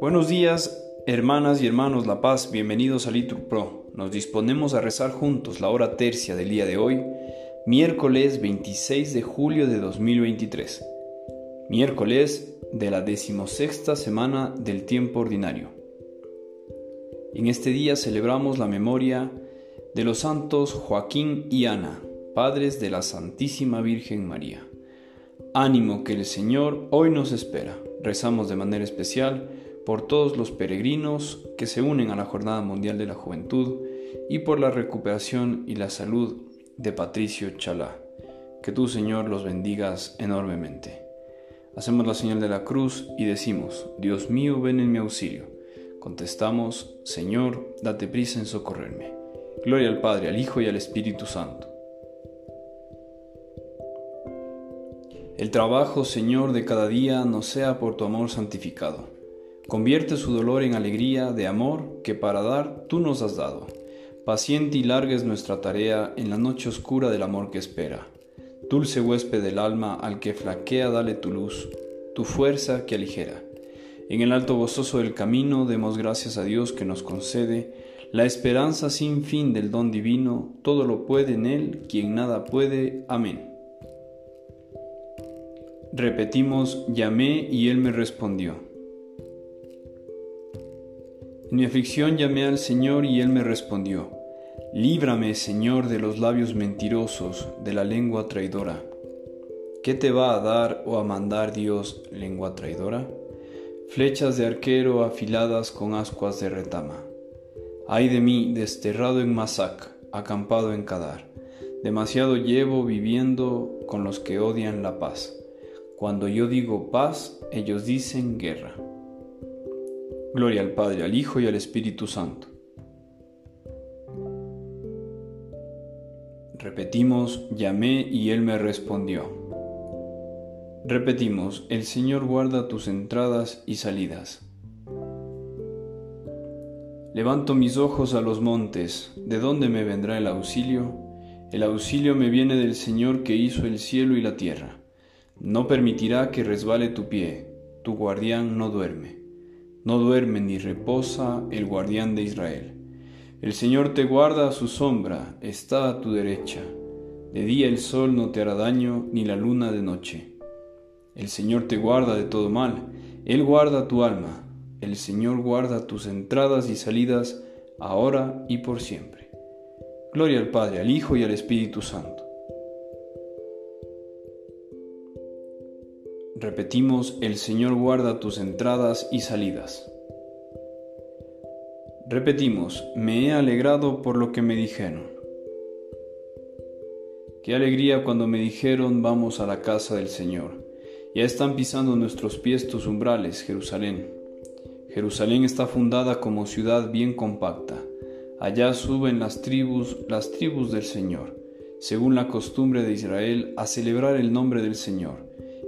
Buenos días, hermanas y hermanos La Paz, bienvenidos a Litur Pro. Nos disponemos a rezar juntos la hora tercia del día de hoy, miércoles 26 de julio de 2023, miércoles de la decimosexta semana del tiempo ordinario. En este día celebramos la memoria de los santos Joaquín y Ana, padres de la Santísima Virgen María. Ánimo que el Señor hoy nos espera. Rezamos de manera especial por todos los peregrinos que se unen a la Jornada Mundial de la Juventud y por la recuperación y la salud de Patricio Chalá. Que tú, Señor, los bendigas enormemente. Hacemos la señal de la cruz y decimos, Dios mío, ven en mi auxilio. Contestamos, Señor, date prisa en socorrerme. Gloria al Padre, al Hijo y al Espíritu Santo. El trabajo, Señor, de cada día nos sea por tu amor santificado Convierte su dolor en alegría de amor que para dar tú nos has dado. Paciente y larga es nuestra tarea en la noche oscura del amor que espera. Dulce huésped del alma al que flaquea dale tu luz, tu fuerza que aligera. En el alto gozoso del camino demos gracias a Dios que nos concede la esperanza sin fin del don divino, todo lo puede en Él, quien nada puede. Amén. Repetimos, llamé y Él me respondió. En mi aflicción llamé al Señor y Él me respondió. Líbrame, Señor, de los labios mentirosos, de la lengua traidora. ¿Qué te va a dar o a mandar Dios, lengua traidora? Flechas de arquero afiladas con ascuas de retama. Ay de mí, desterrado en Masac, acampado en Kadar. Demasiado llevo viviendo con los que odian la paz. Cuando yo digo paz, ellos dicen guerra. Gloria al Padre, al Hijo y al Espíritu Santo. Repetimos, llamé y Él me respondió. Repetimos, el Señor guarda tus entradas y salidas. Levanto mis ojos a los montes, ¿de dónde me vendrá el auxilio? El auxilio me viene del Señor que hizo el cielo y la tierra. No permitirá que resbale tu pie, tu guardián no duerme. No duerme ni reposa el guardián de Israel. El Señor te guarda a su sombra, está a tu derecha. De día el sol no te hará daño, ni la luna de noche. El Señor te guarda de todo mal, Él guarda tu alma. El Señor guarda tus entradas y salidas, ahora y por siempre. Gloria al Padre, al Hijo y al Espíritu Santo Repetimos, el Señor guarda tus entradas y salidas. Repetimos, me he alegrado por lo que me dijeron. Qué alegría cuando me dijeron vamos a la casa del Señor. Ya están pisando nuestros pies tus umbrales, Jerusalén. Jerusalén está fundada como ciudad bien compacta. Allá suben las tribus, las tribus del Señor, según la costumbre de Israel, a celebrar el nombre del Señor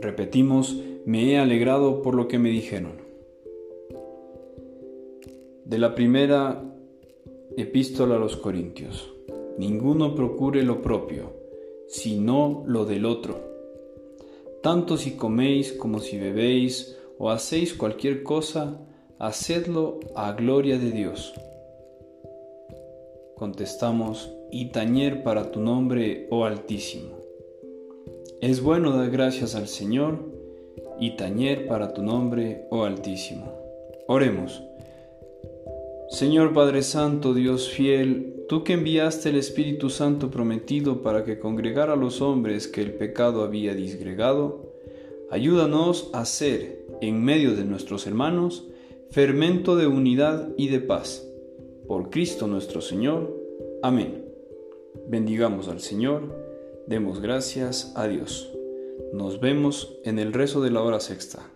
Repetimos, me he alegrado por lo que me dijeron. De la primera epístola a los Corintios. Ninguno procure lo propio, sino lo del otro. Tanto si coméis como si bebéis o hacéis cualquier cosa, hacedlo a gloria de Dios. Contestamos, y tañer para tu nombre, oh Altísimo. Es bueno dar gracias al Señor, y tañer para tu nombre, oh Altísimo. Oremos. Señor Padre Santo, Dios fiel, tú que enviaste el Espíritu Santo prometido para que congregara a los hombres que el pecado había disgregado, ayúdanos a ser, en medio de nuestros hermanos, fermento de unidad y de paz. Por Cristo nuestro Señor. Amén. Bendigamos al Señor, demos gracias a Dios. Nos vemos en el rezo de la hora sexta.